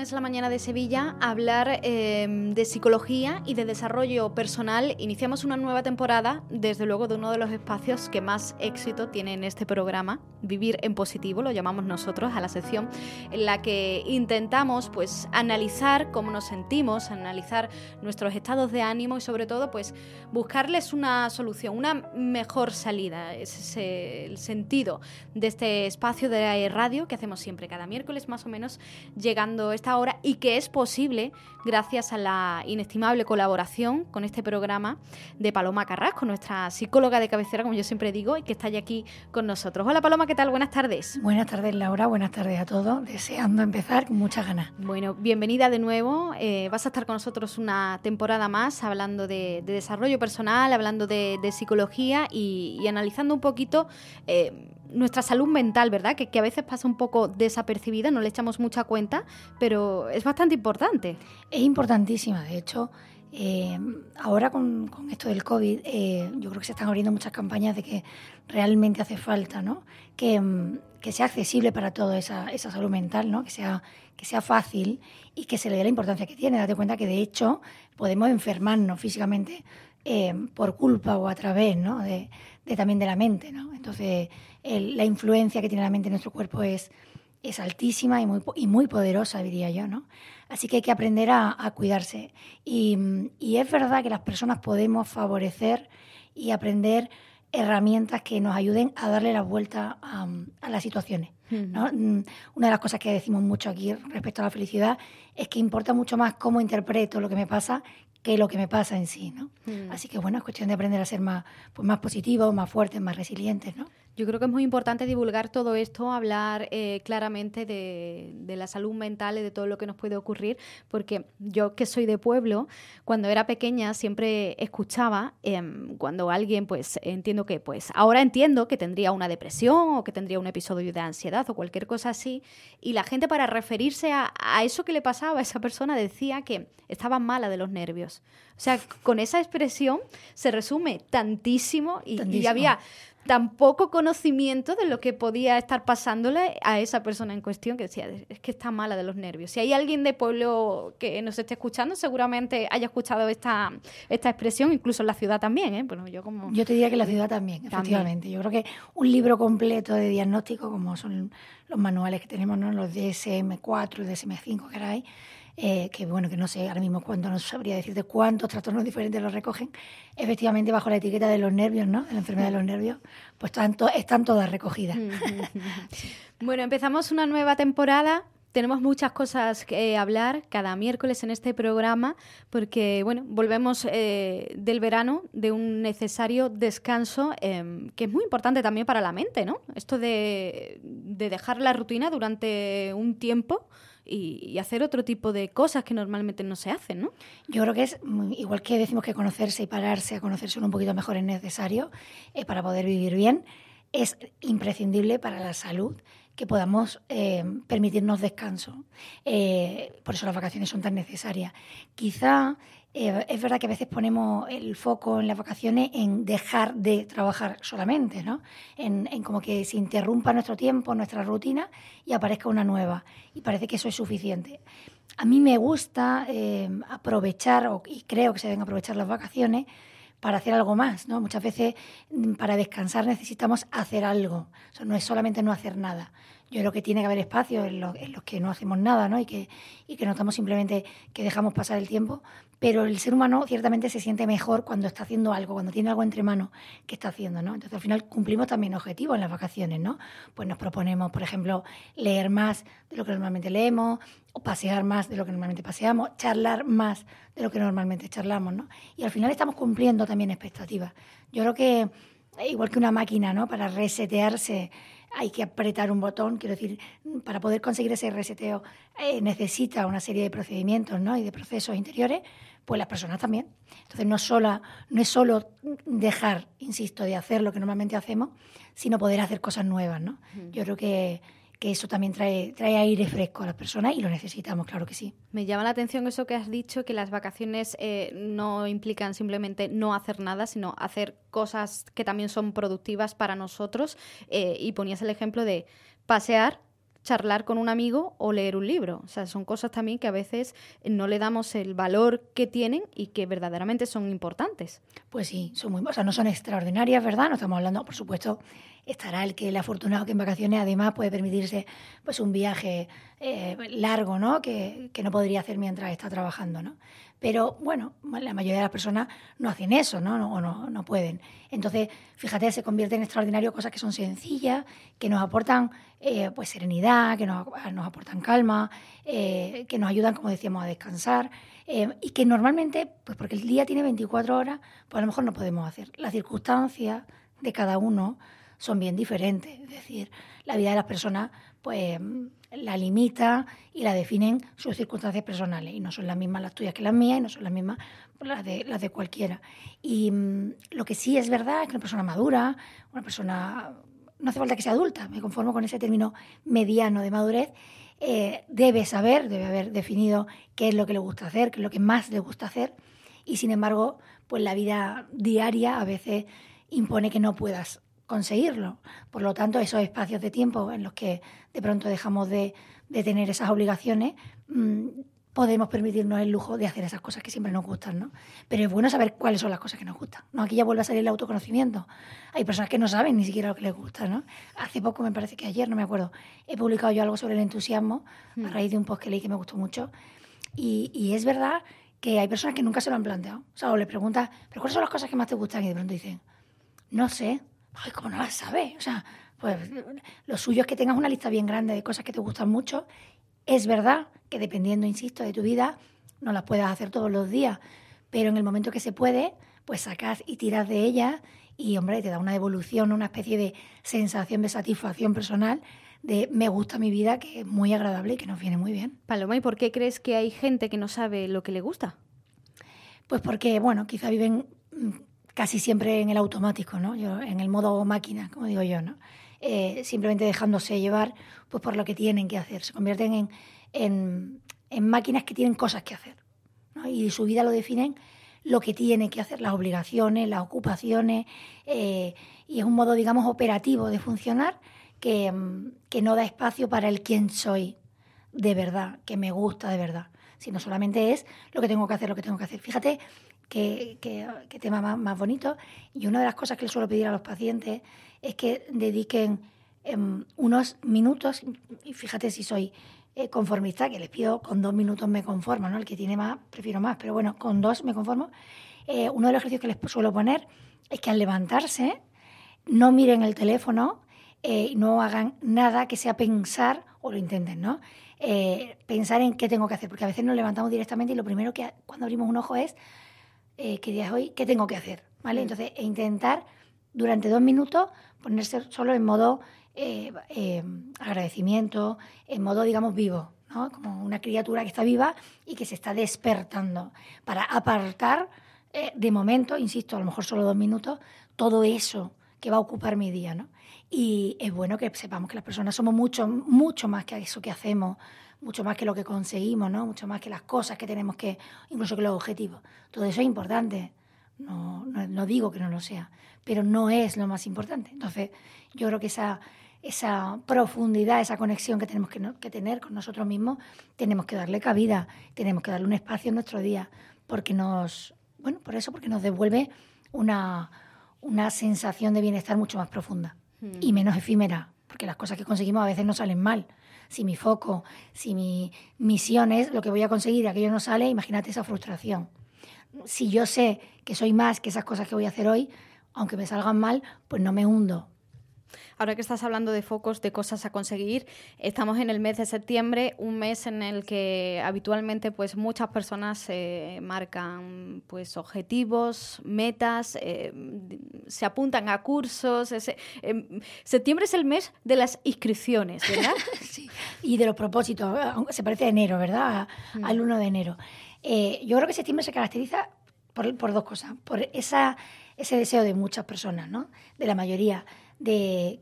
De este momento en Es la Mañana de Sevilla hablar em, de psicología y de desarrollo personal. Iniciamos una nueva temporada, desde luego, de uno de los espacios que más éxito tiene en este programa, Vivir en Positivo, lo llamamos nosotros, a la sección en la que intentamos pues, analizar cómo nos sentimos, analizar nuestros estados de ánimo y sobre todo pues, buscarles una solución, una mejor salida. Ese es el sentido de este espacio de radio que hacemos siempre cada miércoles más o menos llegando esta hora y que es posible gracias a la inestimable colaboración con este programa de Paloma Carrasco, nuestra psicóloga de cabecera, como yo siempre digo, y que está ya aquí con nosotros. Hola Paloma, ¿qué tal? Buenas tardes. Buenas tardes Laura, buenas tardes a todos, deseando empezar con muchas ganas. Bueno, bienvenida de nuevo, eh, vas a estar con nosotros una temporada más hablando de, desarrollo personal, hablando de, psicología y, analizando un poquito... Eh, nuestra salud mental, ¿verdad? Que, a veces pasa un poco desapercibida, no le echamos mucha cuenta, pero es bastante importante. Es importantísima, de hecho, eh, ahora con, esto del COVID, eh, yo creo que se están abriendo muchas campañas de que realmente hace falta, ¿no? Que, mm, sea accesible para toda esa, salud mental, ¿no? Que sea, que sea fácil y que se le dé la importancia que tiene. Date cuenta que, de hecho, podemos enfermarnos físicamente eh, por culpa o a través, ¿no? De, también de la mente, ¿no? Entonces, la influencia que tiene la mente en nuestro cuerpo es, es altísima y muy, y muy poderosa, diría yo, ¿no? Así que hay que aprender a, cuidarse. Y, es verdad que las personas podemos favorecer y aprender herramientas que nos ayuden a darle la vuelta a, las situaciones. ¿no? Mm, una de las cosas que decimos mucho aquí respecto a la felicidad es que importa mucho más cómo interpreto lo que me pasa que lo que me pasa en sí, ¿no? Así que bueno, es cuestión de aprender a ser más, pues más positivos, más fuertes, más resilientes, ¿no? Yo creo que es muy importante divulgar todo esto, hablar eh, claramente de, la salud mental y de todo lo que nos puede ocurrir, porque yo que soy de pueblo, cuando era pequeña siempre escuchaba em, cuando alguien, pues entiendo que, pues ahora entiendo que tendría una depresión o que tendría un episodio de ansiedad o cualquier cosa así, y la gente para referirse a, eso que le pasaba a esa persona decía que estaba mala de los nervios. O sea, con esa expresión se resume tantísimo y, tantísimo. y había tan poco conocimiento de lo que podía estar pasándole a esa persona en cuestión que decía, es que está mala de los nervios. Si hay alguien de pueblo que nos esté escuchando, seguramente haya escuchado esta, esta expresión, incluso en la ciudad también. ¿eh? Bueno, yo, como... yo te diría que en la ciudad también, efectivamente. Yo creo que un libro completo de diagnóstico, como son los manuales que tenemos, ¿no? los DSM-4 y DSM-5 que hay, eh, que bueno, que no sé ahora mismo cuánto, no sabría decirte cuántos trastornos diferentes los recogen, efectivamente bajo la etiqueta de los nervios, ¿no? De la enfermedad de los nervios, pues están, están todas recogidas. bueno, empezamos una nueva temporada. Tenemos muchas cosas que hablar cada miércoles en este programa porque, bueno, volvemos eh, del verano de un necesario descanso em, que es muy importante también para la mente, ¿no? Esto de, de dejar la rutina durante un tiempo y, hacer otro tipo de cosas que normalmente no se hacen, ¿no? Yo creo que es igual que decimos que conocerse y pararse a conocerse un poquito mejor es necesario eh, para poder vivir bien, es imprescindible para la salud que podamos eh, permitirnos descanso. Eh, por eso las vacaciones son tan necesarias. Quizá eh, es verdad que a veces ponemos el foco en las vacaciones en dejar de trabajar solamente, ¿no? En, como que se interrumpa nuestro tiempo, nuestra rutina y aparezca una nueva. Y parece que eso es suficiente. A mí me gusta eh, aprovechar, y creo que se deben aprovechar las vacaciones, para hacer algo más, ¿no? Muchas veces mm, para descansar necesitamos hacer algo, o no es solamente no hacer nada. Yo creo que tiene que haber espacios en, los que no hacemos nada, ¿no? Y que, y que notamos simplemente que dejamos pasar el tiempo, pero el ser humano ciertamente se siente mejor cuando está haciendo algo, cuando tiene algo entre manos que está haciendo, ¿no? Entonces al final cumplimos también objetivos en las vacaciones, ¿no? Pues nos proponemos, por ejemplo, leer más de lo que normalmente leemos, pasear más de lo que normalmente paseamos, charlar más de lo que normalmente charlamos, ¿no? Y al final estamos cumpliendo también expectativas. Yo creo que igual que una máquina, ¿no? Para resetearse hay que apretar un botón, quiero decir, para poder conseguir ese reseteo eh, necesita una serie de procedimientos ¿no? y de procesos interiores, pues las personas también. Entonces no, solo, no es solo dejar, insisto, de hacer lo que normalmente hacemos, sino poder hacer cosas nuevas, ¿no? Yo creo que que eso también trae, trae aire fresco a las personas y lo necesitamos, claro que sí. Me llama la atención eso que has dicho, que las vacaciones eh, no implican simplemente no hacer nada, sino hacer cosas que también son productivas para nosotros. Eh, y ponías el ejemplo de pasear charlar con un amigo o leer un libro. O sea, son cosas también que a veces no le damos el valor que tienen y que verdaderamente son importantes. Pues sí, son muy, o sea, no son extraordinarias, ¿verdad? No estamos hablando, por supuesto, estará el que el afortunado que en vacaciones además puede permitirse pues un viaje eh, largo, ¿no? Que, que, no podría hacer mientras está trabajando, ¿no? Pero bueno, la mayoría de las personas no hacen eso, ¿no? O no, no, pueden. Entonces, fíjate, se convierte en extraordinario cosas que son sencillas, que nos aportan eh, pues serenidad, que nos, nos aportan calma, eh, que nos ayudan, como decíamos, a descansar. Y que normalmente, pues porque el día tiene 24 horas, pues a lo mejor no podemos hacer. Las circunstancias de cada uno son bien diferentes. Es decir, la vida de las personas, pues la limita y la definen sus circunstancias personales. Y no son las mismas las tuyas que las mías y no son las mismas las de, las de cualquiera. Y mm, lo que sí es verdad es que una persona madura, una persona, no hace falta que sea adulta, me conformo con ese término mediano de madurez, eh, debe saber, debe haber definido qué es lo que le gusta hacer, qué es lo que más le gusta hacer. Y sin embargo, pues la vida diaria a veces impone que no puedas conseguirlo. Por lo tanto, esos espacios de tiempo en los que de pronto dejamos de, tener esas obligaciones, mm, podemos permitirnos el lujo de hacer esas cosas que siempre nos gustan, ¿no? Pero es bueno saber cuáles son las cosas que nos gustan, ¿no? Aquí ya vuelve a salir el autoconocimiento. Hay personas que no saben ni siquiera lo que les gusta, ¿no? Hace poco, me parece que ayer, no me acuerdo, he publicado yo algo sobre el entusiasmo a mm. raíz de un post que leí que me gustó mucho. Y, y es verdad que hay personas que nunca se lo han planteado. O sea, o le preguntas, ¿pero cuáles son las cosas que más te gustan? Y de pronto dicen, no sé, ay, ¿cómo no las sabes? O sea, pues lo suyo es que tengas una lista bien grande de cosas que te gustan mucho. Es verdad que dependiendo, insisto, de tu vida, no las puedas hacer todos los días, pero en el momento que se puede, pues sacas y tiras de ellas y, hombre, te da una devolución, una especie de sensación de satisfacción personal de me gusta mi vida, que es muy agradable y que nos viene muy bien. Paloma, ¿y por qué crees que hay gente que no sabe lo que le gusta? Pues porque, bueno, quizá viven casi siempre en el automático, ¿no? Yo, en el modo máquina, como digo yo, ¿no? Eh, simplemente dejándose llevar pues, por lo que tienen que hacer. Se convierten en, en, máquinas que tienen cosas que hacer. ¿no? Y su vida lo definen lo que tienen que hacer, las obligaciones, las ocupaciones, eh, y es un modo, digamos, operativo de funcionar que, que no da espacio para el quién soy de verdad, que me gusta de verdad, sino solamente es lo que tengo que hacer, lo que tengo que hacer. Fíjate qué, tema más, bonito. Y una de las cosas que le suelo pedir a los pacientes es que dediquen em, unos minutos, y fíjate si soy eh, conformista, que les pido con dos minutos me conformo, ¿no? El que tiene más, prefiero más, pero bueno, con dos me conformo. Eh, uno de los ejercicios que les suelo poner es que al levantarse no miren el teléfono eh, y no hagan nada que sea pensar, o lo intenten, ¿no? pensar en qué tengo que hacer, porque a veces nos levantamos directamente y lo primero que cuando abrimos un ojo es eh, ¿qué día es hoy? ¿Qué tengo que hacer? ¿Vale? Mm. Entonces, e intentar durante dos minutos ponerse solo en modo eh, eh, agradecimiento, en modo, digamos, vivo, ¿no? Como una criatura que está viva y que se está despertando para apartar de momento, insisto, a lo mejor solo dos minutos, todo eso que va a ocupar mi día, ¿no? Y es bueno que sepamos que las personas somos mucho, mucho más que eso que hacemos, mucho más que lo que conseguimos, ¿no? Mucho más que las cosas que tenemos que, incluso que los objetivos. Todo eso es importante. No, no, digo que no lo sea, pero no es lo más importante. Entonces, yo creo que esa, esa profundidad, esa conexión que tenemos que, que, tener con nosotros mismos, tenemos que darle cabida, tenemos que darle un espacio en nuestro día, porque nos, bueno, por eso, porque nos devuelve una, una sensación de bienestar mucho más profunda y menos efímera, porque las cosas que conseguimos a veces no salen mal. Si mi foco, si mi misión es lo que voy a conseguir y aquello no sale, imagínate esa frustración. Si yo sé que soy más que esas cosas que voy a hacer hoy, aunque me salgan mal, pues no me hundo, Ahora que estás hablando de focos, de cosas a conseguir, estamos en el mes de septiembre, un mes en el que habitualmente pues muchas personas eh, marcan pues objetivos, metas, eh, se apuntan a cursos. Em, septiembre es el mes de las inscripciones, ¿verdad? sí, y de los propósitos. Se parece a enero, ¿verdad? Mm. Al 1 de enero. Eh, yo creo que septiembre se caracteriza por, por dos cosas. Por esa, ese deseo de muchas personas, ¿no? De la mayoría, de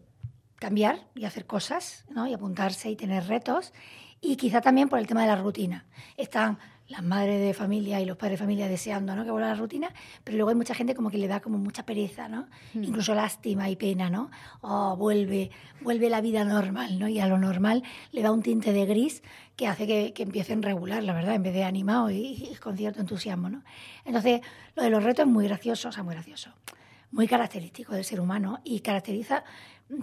cambiar y hacer cosas, ¿no? Y apuntarse y tener retos. Y quizá también por el tema de la rutina. Están las madres de familia y los padres de familia deseando ¿no? que vuelva a la rutina, pero luego hay mucha gente como que le da como mucha pereza, ¿no? Hmm. Incluso lástima y pena, ¿no? Oh, vuelve, vuelve la vida normal, ¿no? Y a lo normal le da un tinte de gris que hace que, que empiecen regular, la verdad, en vez de animado y, con cierto entusiasmo, ¿no? Entonces, lo de los retos es muy gracioso, o sea, muy gracioso, muy característico del ser humano y caracteriza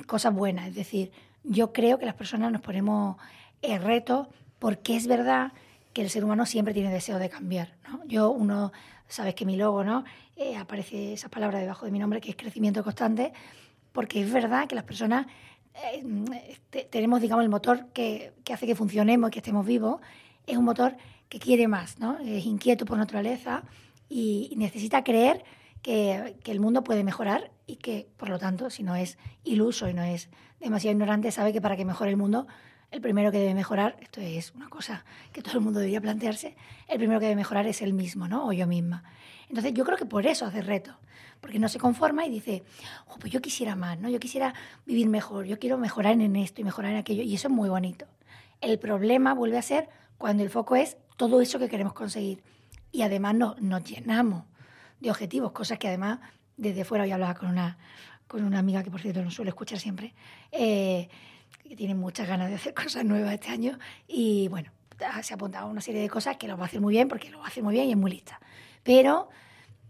cosas buenas, es decir, yo creo que las personas nos ponemos el reto porque es verdad que el ser humano siempre tiene deseo de cambiar. ¿no? Yo, uno, sabes que mi logo, ¿no? Eh, aparece esa palabra debajo de mi nombre, que es crecimiento constante, porque es verdad que las personas eh, tenemos, digamos, el motor que, que, hace que funcionemos, que estemos vivos, es un motor que quiere más, ¿no? Es inquieto por naturaleza y necesita creer que, el mundo puede mejorar y que, por lo tanto, si no es iluso y no es demasiado ignorante, sabe que para que mejore el mundo el primero que debe mejorar, esto es una cosa que todo el mundo debería plantearse, el primero que debe mejorar es él mismo, ¿no? O yo misma. Entonces yo creo que por eso hace reto, porque no se conforma y dice, pues yo quisiera más, ¿no? Yo quisiera vivir mejor, yo quiero mejorar en esto y mejorar en aquello, y eso es muy bonito. El problema vuelve a ser cuando el foco es todo eso que queremos conseguir y además no, nos llenamos de objetivos, cosas que además desde fuera, hoy hablaba con una, con una amiga que por cierto no suele escuchar siempre, eh, que tiene muchas ganas de hacer cosas nuevas este año y bueno, se ha apuntado a una serie de cosas que lo va a hacer muy bien porque lo va a hacer muy bien y es muy lista. Pero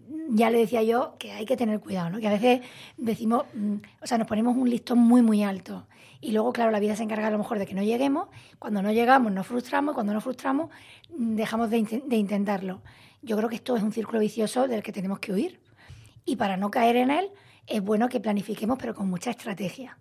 mm, ya le decía yo que hay que tener cuidado, ¿no? Que a veces decimos, mm, o sea, nos ponemos un listón muy, muy alto. Y luego, claro, la vida se encarga a lo mejor de que no lleguemos. Cuando no llegamos, nos frustramos. Cuando nos frustramos, mm, dejamos de, de intentarlo. Yo creo que esto es un círculo vicioso del que tenemos que huir. Y para no caer en él, es bueno que planifiquemos, pero con mucha estrategia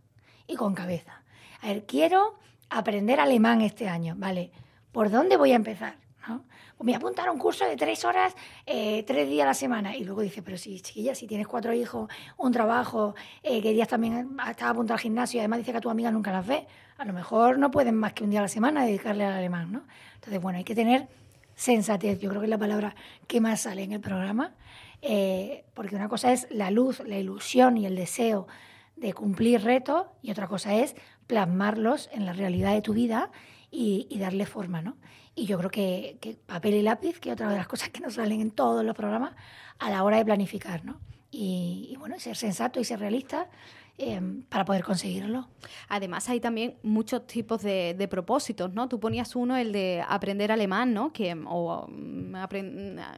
y con cabeza. A ver, quiero aprender alemán este año, ¿vale? ¿Por dónde voy a empezar? ¿No? Pues me voy apuntar un curso de tres horas, eh, tres días a la semana. Y luego dice, pero si, chiquilla, si tienes cuatro hijos, un trabajo, eh, querías también estar apuntado al gimnasio y además dice que a tu amiga nunca las ves, a lo mejor no pueden más que un día a la semana dedicarle al alemán, ¿no? Entonces, bueno, hay que tener sensatez, yo creo que es la palabra que más sale en el programa, eh, porque una cosa es la luz, la ilusión y el deseo de cumplir retos y otra cosa es plasmarlos en la realidad de tu vida y, darle forma, ¿no? Y yo creo que, papel y lápiz, que otra de las cosas que nos salen en todos los programas, a la hora de planificar, ¿no? Y bueno, ser sensato y ser realista Em, para poder conseguirlo. Además, hay también muchos tipos de, propósitos, ¿no? Tú ponías uno, el de aprender alemán, ¿no? Que, o mm,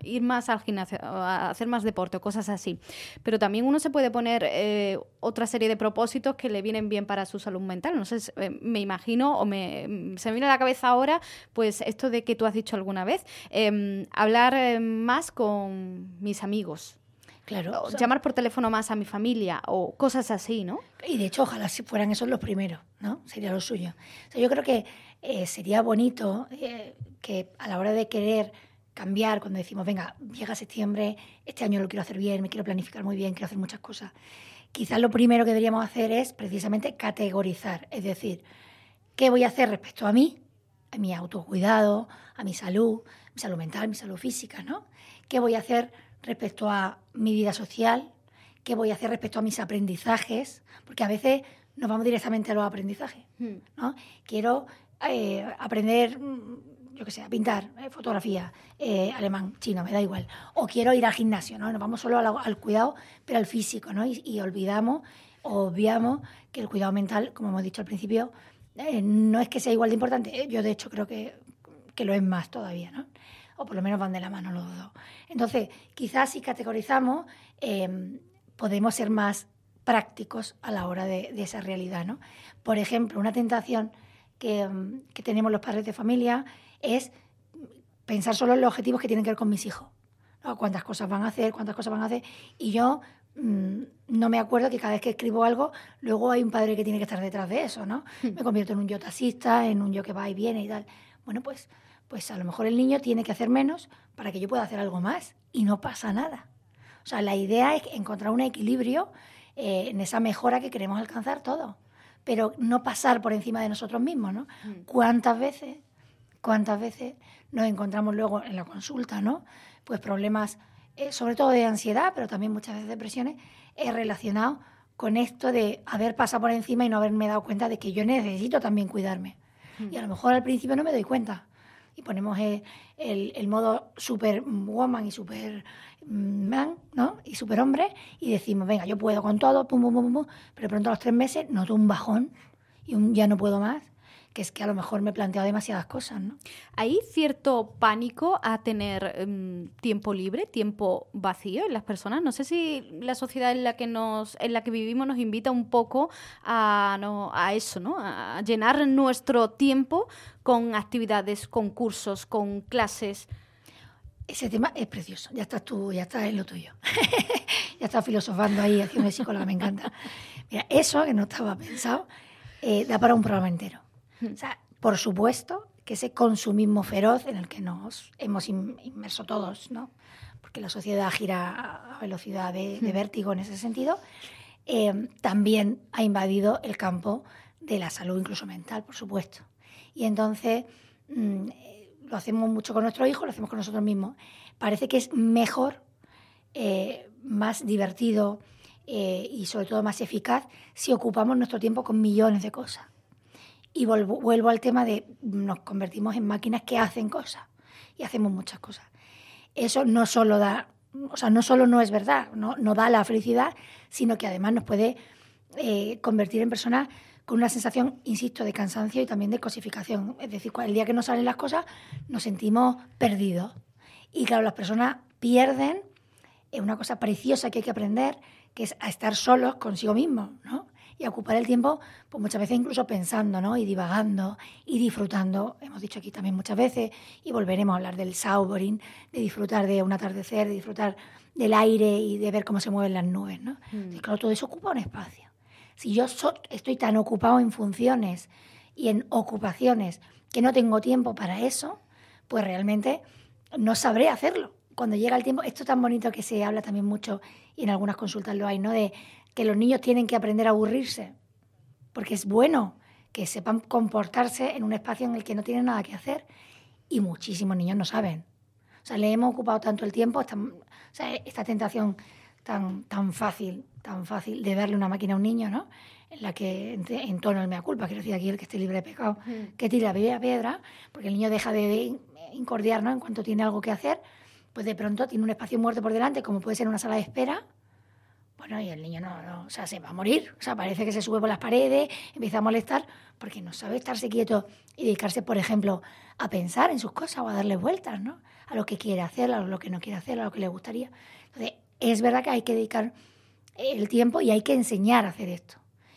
ir más al gimnasio, hacer más deporte, cosas así. Pero también uno se puede poner eh, otra serie de propósitos que le vienen bien para su salud mental. No sé, eh, me imagino, o me, mm, se me viene a la cabeza ahora, pues esto de que tú has dicho alguna vez, em, hablar eh, más con mis amigos. Claro. llamar por teléfono más a mi familia o cosas así, ¿no? Y de hecho, ojalá si fueran esos los primeros, ¿no? Sería lo suyo. yo creo que eh, sería bonito eh, que a la hora de querer cambiar, cuando decimos, venga, llega septiembre, este año lo quiero hacer bien, me quiero planificar muy bien, quiero hacer muchas cosas, quizás lo primero que deberíamos hacer es precisamente categorizar, es decir, ¿qué voy a hacer respecto a mí, a mi autocuidado, a mi salud, mi salud mental, mi salud física, ¿no? ¿Qué voy a hacer respecto a mi vida social, qué voy a hacer respecto a mis aprendizajes, porque a veces nos vamos directamente a los aprendizajes. Hmm. ¿no? Quiero eh, aprender, yo qué sé, a pintar, eh, fotografía, eh, alemán, chino, me da igual. O quiero ir al gimnasio, ¿no? Nos vamos solo al, cuidado, pero al físico, ¿no? Y, olvidamos, obviamos que el cuidado mental, como hemos dicho al principio, no es que sea igual de importante. Yo, de hecho, creo que, que lo es más todavía, ¿no? O por lo menos van de la mano los dos. Entonces, quizás si categorizamos, em, podemos ser más prácticos a la hora de, esa realidad. ¿no? Por ejemplo, una tentación em, que, tenemos los padres de familia es pensar solo en los objetivos que tienen que ver con mis hijos. Cuántas cosas van a hacer, cuántas cosas van a hacer. Y yo mm, no me acuerdo que cada vez que escribo algo, luego hay un padre que tiene que estar detrás de eso, ¿no? Hmm. Me convierto en un yo taxista, en un yo que va y viene y tal. Bueno, pues pues a lo mejor el niño tiene que hacer menos para que yo pueda hacer algo más y no pasa nada. O sea, la idea es encontrar un equilibrio eh, en esa mejora que queremos alcanzar todos, pero no pasar por encima de nosotros mismos, ¿no? Mm. ¿Cuántas veces, cuántas veces nos encontramos luego en la consulta, ¿no? Pues problemas, eh, sobre todo de ansiedad, pero también muchas veces depresiones, eh, relacionados con esto de haber pasado por encima y no haberme dado cuenta de que yo necesito también cuidarme. Mm. Y a lo mejor al principio no me doy cuenta. Y ponemos el, el, modo super woman y super man, ¿no? Y super hombre, y decimos, venga, yo puedo con todo, pum, pum, pum, pum, pero pronto a los tres meses noto un bajón y un ya no puedo más que es que a lo mejor me he planteado demasiadas cosas, ¿no? ¿Hay cierto pánico a tener em, tiempo libre, tiempo vacío en las personas? No sé si la sociedad en la que nos, en la que vivimos nos invita un poco a, no, a eso, ¿no? A llenar nuestro tiempo con actividades, con cursos, con clases. Ese tema es precioso. Ya estás tú, ya estás en lo tuyo. ya estás filosofando ahí, haciendo de psicóloga, me encanta. Mira, eso que no estaba pensado, eh, da para un programa entero. O sea, por supuesto que ese consumismo feroz en el que nos hemos inmerso todos, ¿no? porque la sociedad gira a velocidad de, vértigo en ese sentido, eh, también ha invadido el campo de la salud, incluso mental, por supuesto. Y entonces mm, lo hacemos mucho con nuestros hijos, lo hacemos con nosotros mismos. Parece que es mejor, eh, más divertido eh, y sobre todo más eficaz si ocupamos nuestro tiempo con millones de cosas. Y vuelvo, al tema de nos convertimos en máquinas que hacen cosas y hacemos muchas cosas. Eso no solo da, o sea, no solo no es verdad, no, no da la felicidad, sino que además nos puede eh, convertir en personas con una sensación, insisto, de cansancio y también de cosificación. Es decir, el día que no salen las cosas nos sentimos perdidos. Y claro, las personas pierden una cosa preciosa que hay que aprender, que es a estar solos consigo mismos, ¿no? Y ocupar el tiempo, pues muchas veces incluso pensando, ¿no? Y divagando y disfrutando. Hemos dicho aquí también muchas veces y volveremos a hablar del saubering, de disfrutar de un atardecer, de disfrutar del aire y de ver cómo se mueven las nubes, ¿no? Mm. claro, todo eso ocupa un espacio. Si yo estoy tan ocupado en funciones y en ocupaciones que no tengo tiempo para eso, pues realmente no sabré hacerlo. Cuando llega el tiempo, esto tan bonito que se habla también mucho y en algunas consultas lo hay, ¿no? De que los niños tienen que aprender a aburrirse, porque es bueno que sepan comportarse en un espacio en el que no tienen nada que hacer y muchísimos niños no saben. O sea, le hemos ocupado tanto el tiempo, esta, esta tentación tan, tan fácil, tan fácil de darle una máquina a un niño, ¿no? En la que en tono el mea culpa, quiero decir aquí el que esté libre de pecado, que tira la piedra, porque el niño deja de incordiar, ¿no? En cuanto tiene algo que hacer, pues de pronto tiene un espacio muerto por delante, como puede ser una sala de espera, bueno, y el niño no, o sea, se va a morir. O sea, parece que se sube por las paredes, empieza a molestar, porque no sabe estarse quieto y dedicarse, por ejemplo, a pensar en sus cosas o a darle vueltas, ¿no? A lo que quiere hacer, a lo que no quiere hacer, a lo que le gustaría. Entonces, es verdad que hay que dedicar el tiempo y hay que enseñar a hacer esto.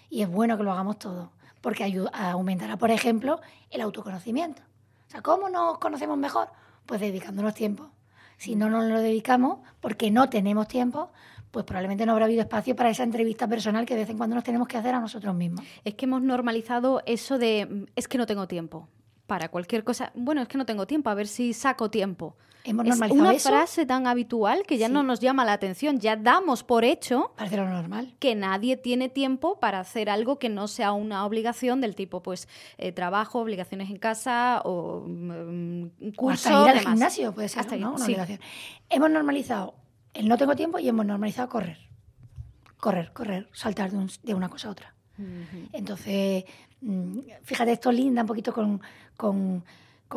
Y es bueno que lo hagamos todo, porque ayuda, aumentará, por ejemplo, el autoconocimiento. O sea, ¿cómo nos conocemos mejor? Pues dedicándonos tiempo. Si no nos lo dedicamos, porque no tenemos tiempo, pues probablemente no habrá habido espacio para esa entrevista personal que de vez en cuando nos tenemos que hacer a nosotros mismos. Es que hemos normalizado eso de es que no tengo tiempo para cualquier cosa. Bueno, es que no tengo tiempo, a ver si saco tiempo. Hemos normalizado es una frase tan habitual que ya no nos llama la atención, ya damos por hecho Parece lo normal. que nadie tiene tiempo para hacer algo que no sea una obligación del tipo pues eh, trabajo, obligaciones en casa o um, curso, o hasta ir al gimnasio puede ser hasta ¿no? una obligación. Hemos normalizado el no tengo tiempo y hemos normalizado correr. Correr, correr, saltar de, una cosa a otra. Entonces, mm, fíjate, esto linda un poquito con, con,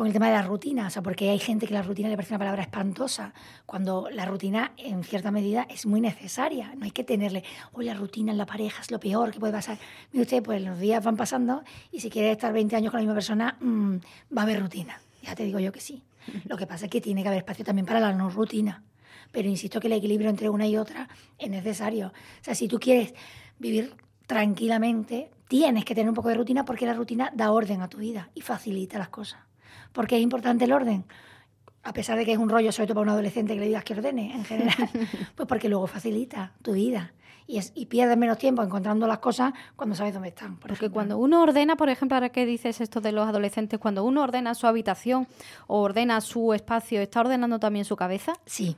el tema de la rutina, o sea, porque hay gente que la rutina le parece una palabra espantosa, cuando la rutina, en cierta medida, es muy necesaria. No hay que tenerle, hoy la rutina en la pareja es lo peor que puede pasar. Mire usted, pues los días van pasando y si quiere estar 20 años con la misma persona, mm, va a haber rutina. Ya te digo yo que sí. Lo que pasa es que tiene que haber espacio también para la no rutina pero insisto que el equilibrio entre una y otra es necesario. O sea, si tú quieres vivir tranquilamente, tienes que tener un poco de rutina porque la rutina da orden a tu vida y facilita las cosas. porque es importante el orden? A pesar de que es un rollo, sobre todo para un adolescente que le digas que ordene en general, pues porque luego facilita tu vida y, es, y pierdes menos tiempo encontrando las cosas cuando sabes dónde están. Porque cuando uno ordena, por ejemplo, ahora que dices esto de los adolescentes, cuando uno ordena su habitación o ordena su espacio, ¿está ordenando también su cabeza? Sí,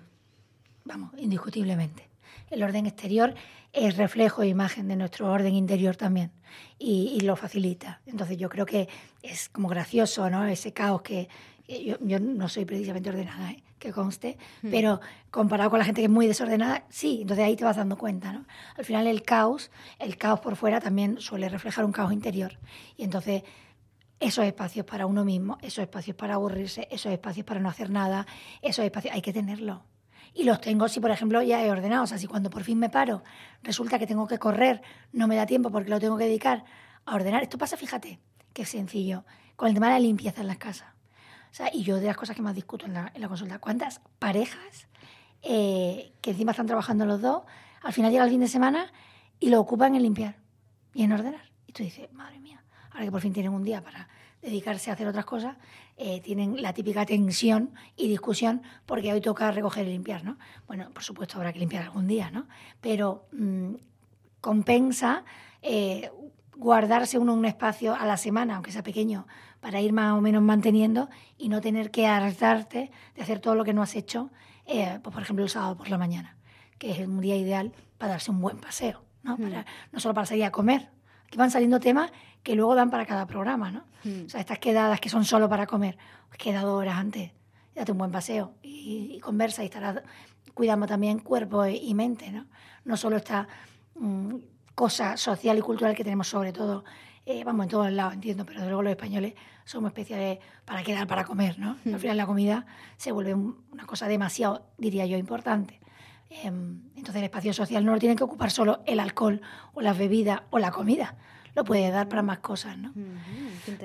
vamos, indiscutiblemente. El orden exterior es reflejo e imagen de nuestro orden interior también y, lo facilita. Entonces yo creo que es como gracioso, ¿no? Ese caos que, yo, yo, no soy precisamente ordenada, ¿eh? que conste, hmm. pero comparado con la gente que es muy desordenada, sí, entonces ahí te vas dando cuenta, ¿no? Al final el caos, el caos por fuera también suele reflejar un caos interior. Y entonces esos espacios para uno mismo, esos espacios para aburrirse, esos espacios para no hacer nada, esos espacios hay que tenerlos. Y los tengo si, por ejemplo, ya he ordenado. O sea, si cuando por fin me paro resulta que tengo que correr, no me da tiempo porque lo tengo que dedicar a ordenar. Esto pasa, fíjate, qué sencillo, con el tema de la limpieza en las casas. O sea, y yo de las cosas que más discuto en la, en la consulta, ¿cuántas parejas eh, que encima están trabajando los dos, al final llega el fin de semana y lo ocupan en limpiar y en ordenar? Y tú dices, madre mía, ahora que por fin tienen un día para dedicarse a hacer otras cosas, eh, tienen la típica tensión y discusión porque hoy toca recoger y limpiar, ¿no? Bueno, por supuesto habrá que limpiar algún día, ¿no? Pero mm, compensa eh, guardarse uno un espacio a la semana, aunque sea pequeño, para ir más o menos manteniendo y no tener que hartarte de hacer todo lo que no has hecho, eh, pues, por ejemplo, el sábado por la mañana, que es un día ideal para darse un buen paseo, ¿no? no solo para salir a comer, Aquí van saliendo temas que luego dan para cada programa, ¿no? Hmm. O sea, estas quedadas que son solo para comer, pues queda dos horas antes, date un buen paseo y, conversa y estarás cuidando también cuerpo y mente, ¿no? No solo esta mm, cosa social y cultural que tenemos sobre todo, eh, vamos, en todos lados, entiendo, pero luego los españoles somos especiales para quedar para comer, ¿no? Hmm. Al final la comida se vuelve una cosa demasiado, diría yo, importante. Em, entonces el espacio social no lo tiene que ocupar solo el alcohol o las bebidas o la comida lo puede dar para más cosas, ¿no?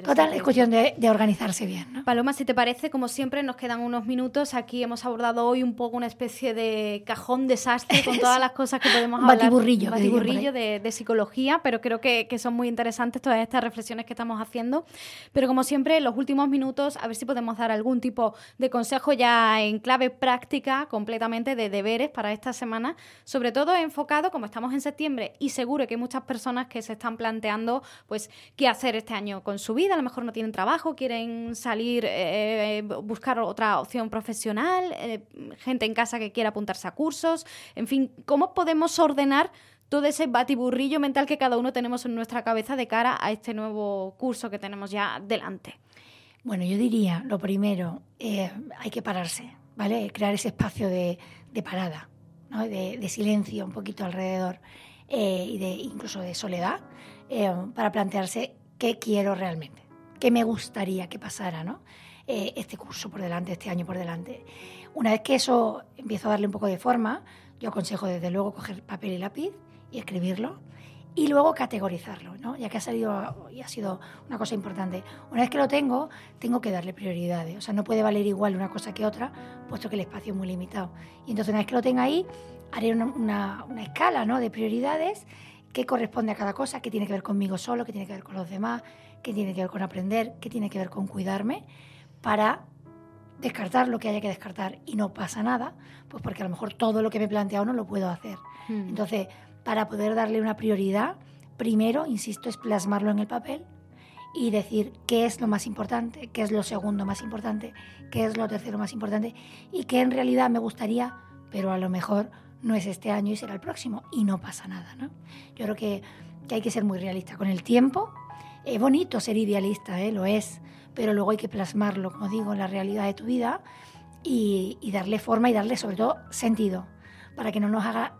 Total, es cuestión de, organizarse bien, ¿no? Paloma, si te parece, como siempre, nos quedan unos minutos. Aquí hemos abordado hoy un poco una especie de cajón desastre con todas las cosas que podemos hablar. Batiburrillo. Batiburrillo de, de, psicología, pero creo que, que, son muy interesantes todas estas reflexiones que estamos haciendo. Pero como siempre, en los últimos minutos, a ver si podemos dar algún tipo de consejo ya en clave práctica, completamente de deberes para esta semana, sobre todo enfocado, como estamos en septiembre, y seguro que hay muchas personas que se están planteando pues qué hacer este año con su vida, a lo mejor no tienen trabajo, quieren salir, eh, eh, buscar otra opción profesional, eh, gente en casa que quiera apuntarse a cursos, en fin, ¿cómo podemos ordenar todo ese batiburrillo mental que cada uno tenemos en nuestra cabeza de cara a este nuevo curso que tenemos ya delante? Bueno, yo diría, lo primero, hay que pararse, ¿vale? Crear ese espacio de, parada, ¿no? de, silencio un poquito alrededor y de incluso de soledad, eh, para plantearse qué quiero realmente, qué me gustaría que pasara, ¿no? Eh, este curso por delante, este año por delante. Una vez que eso empiezo a darle un poco de forma, yo aconsejo desde luego coger papel y lápiz y escribirlo y luego categorizarlo, ¿no? ya que ha salido y ha sido una cosa importante. Una vez que lo tengo, tengo que darle prioridades. O sea, no puede valer igual una cosa que otra, puesto que el espacio es muy limitado. Y entonces, una vez que lo tenga ahí, haré una, una, una escala ¿no? de prioridades qué corresponde a cada cosa, qué tiene que ver conmigo solo, qué tiene que ver con los demás, qué tiene que ver con aprender, qué tiene que ver con cuidarme, para descartar lo que haya que descartar y no pasa nada, pues porque a lo mejor todo lo que me he planteado no lo puedo hacer. Hmm. Entonces, para poder darle una prioridad, primero, insisto, es plasmarlo en el papel y decir qué es lo más importante, qué es lo segundo más importante, qué es lo tercero más importante y qué en realidad me gustaría, pero a lo mejor no es este año y será el próximo y no pasa nada. ¿no? Yo creo que, hay que ser muy realista con el tiempo. Es bonito ser idealista, ¿eh? lo es, pero luego hay que plasmarlo, como digo, en la realidad de tu vida y, darle forma y darle sobre todo sentido, para que no nos haga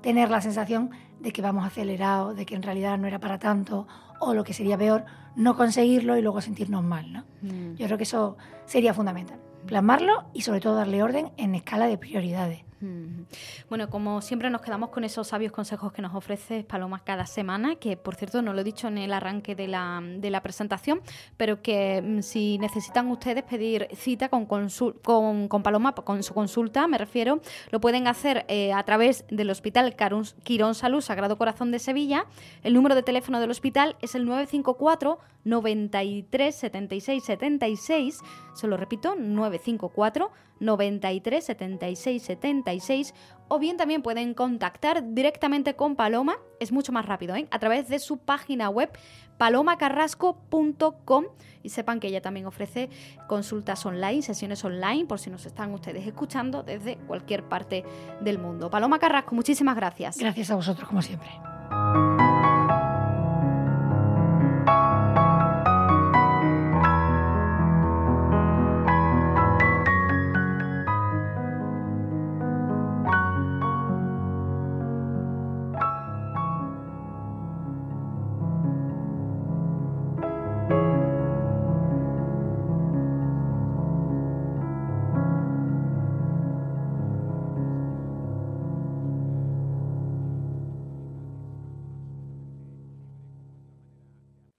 tener la sensación de que vamos acelerados, de que en realidad no era para tanto, o lo que sería peor, no conseguirlo y luego sentirnos mal. ¿no? Mm. Yo creo que eso sería fundamental, plasmarlo y sobre todo darle orden en escala de prioridades. Bueno, como siempre nos quedamos con esos sabios consejos que nos ofrece Paloma cada semana, que por cierto no lo he dicho en el arranque de la, de la presentación, pero que mm, si necesitan ustedes pedir cita con, con, con, Paloma, con su consulta, me refiero, lo pueden hacer eh, a través del Hospital Quirón Salud Sagrado Corazón de Sevilla. El número de teléfono del hospital es el 954 93 76 76. Se lo repito, 954 93 76 76 o bien también pueden contactar directamente con Paloma, es mucho más rápido, ¿eh? a través de su página web palomacarrasco.com y sepan que ella también ofrece consultas online, sesiones online, por si nos están ustedes escuchando desde cualquier parte del mundo. Paloma Carrasco, muchísimas gracias. Gracias a vosotros, como siempre.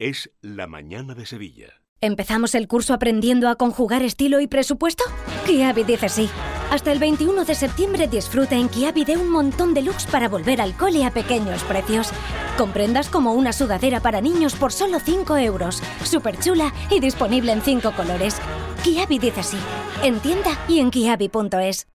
Es la mañana de Sevilla. ¿Empezamos el curso aprendiendo a conjugar estilo y presupuesto? Kiabi dice sí. Hasta el 21 de septiembre disfruta en Kiabi de un montón de looks para volver al cole a pequeños precios. Comprendas como una sudadera para niños por solo 5 euros. Súper chula y disponible en 5 colores. Kiabi dice sí. En tienda y en kiabi.es.